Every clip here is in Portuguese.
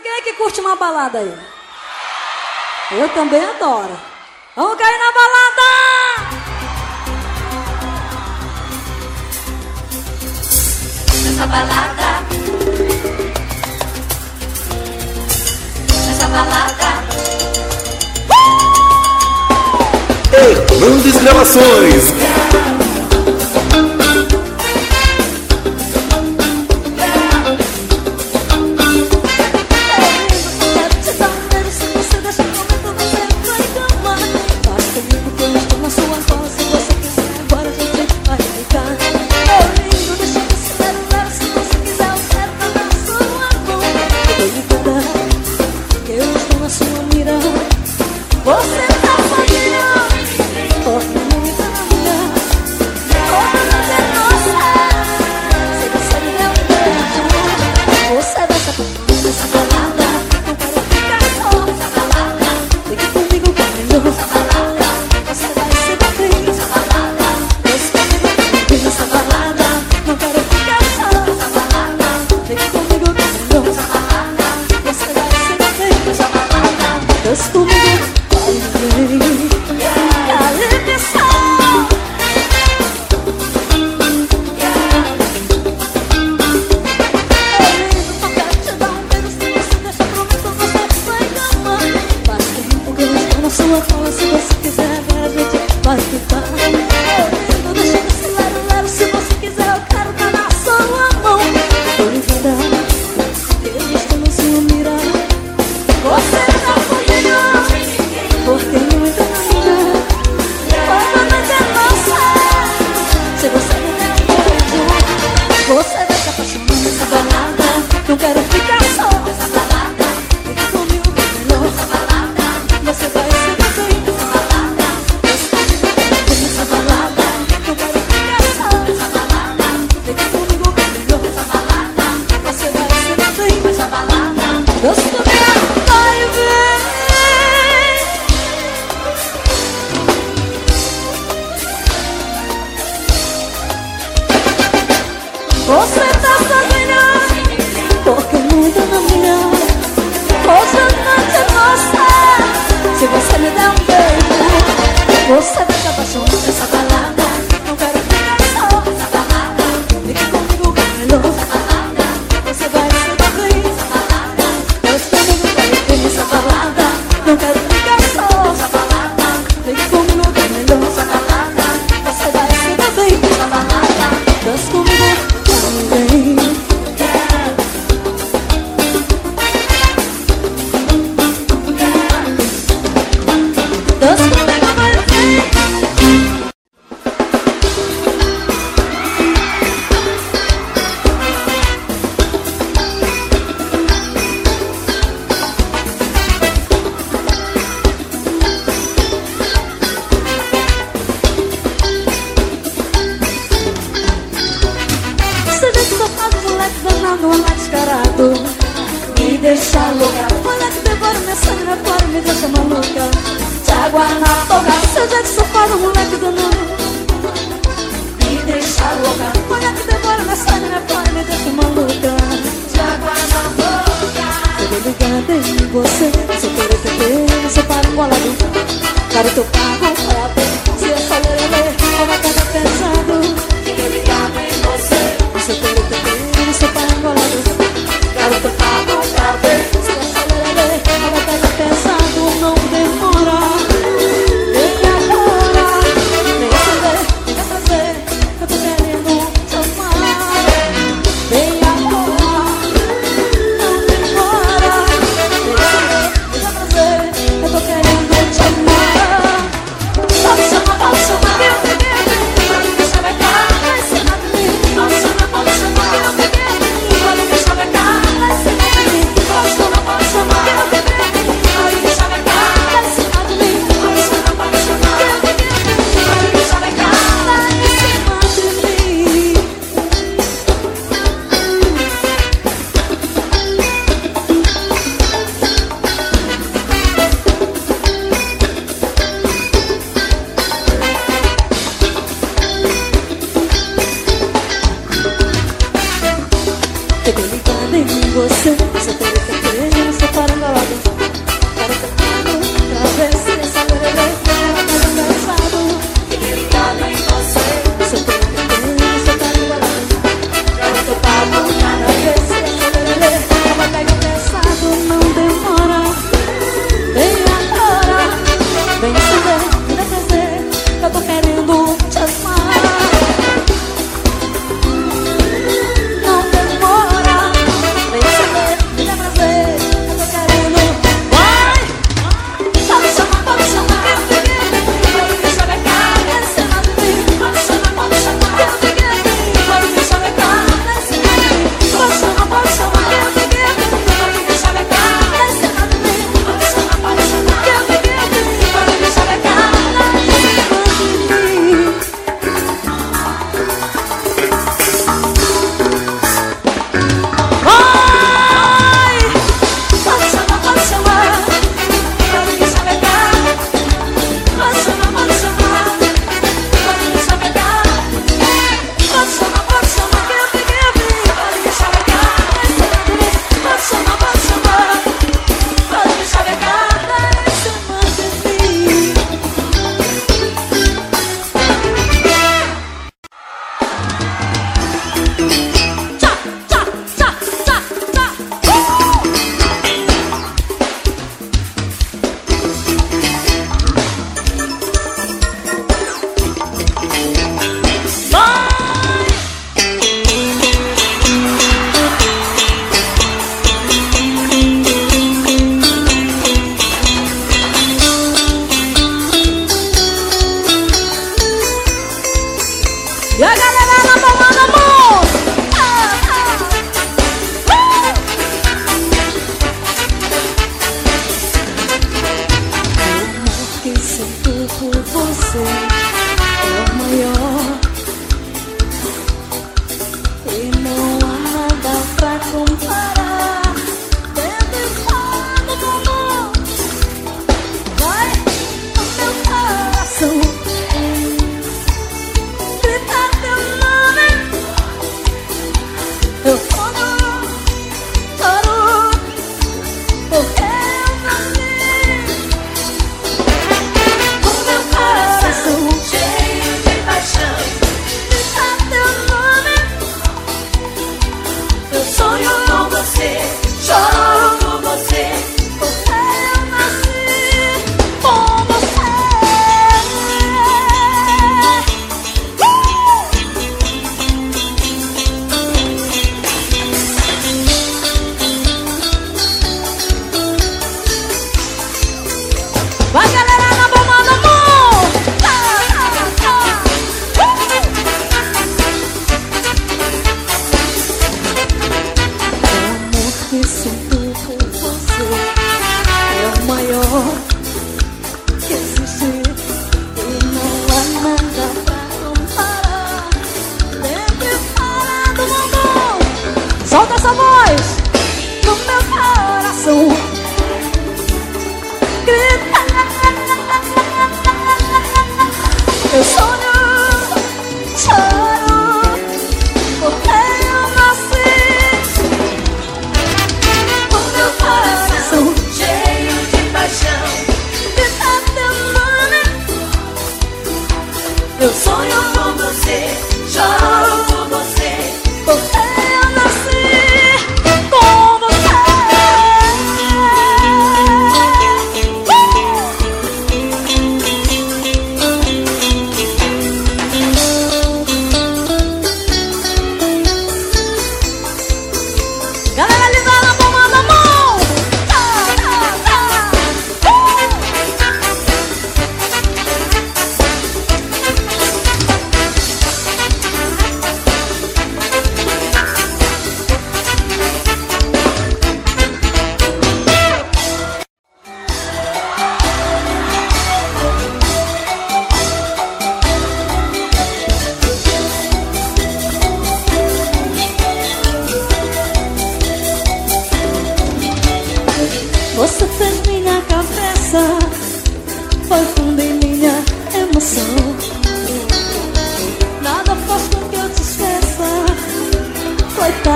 Quem é que curte uma balada aí? Eu também adoro. Vamos cair na balada! Nessa balada. Nessa balada. Uh! Hernandes Gravações. 我。Thank you. Você tá sozinha Porque o mundo não minha Hoje eu não te gosto Se você me der um beijo Você você. Sou teretetê, sou para o colado Quero teu carro 死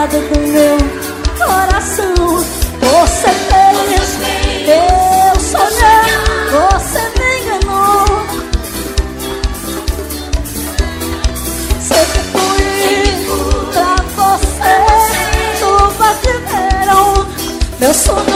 Do com meu coração. Você fez, eu sonhei, você me enganou. Sei que fui pra você, chuvas de verão. Meu sonho.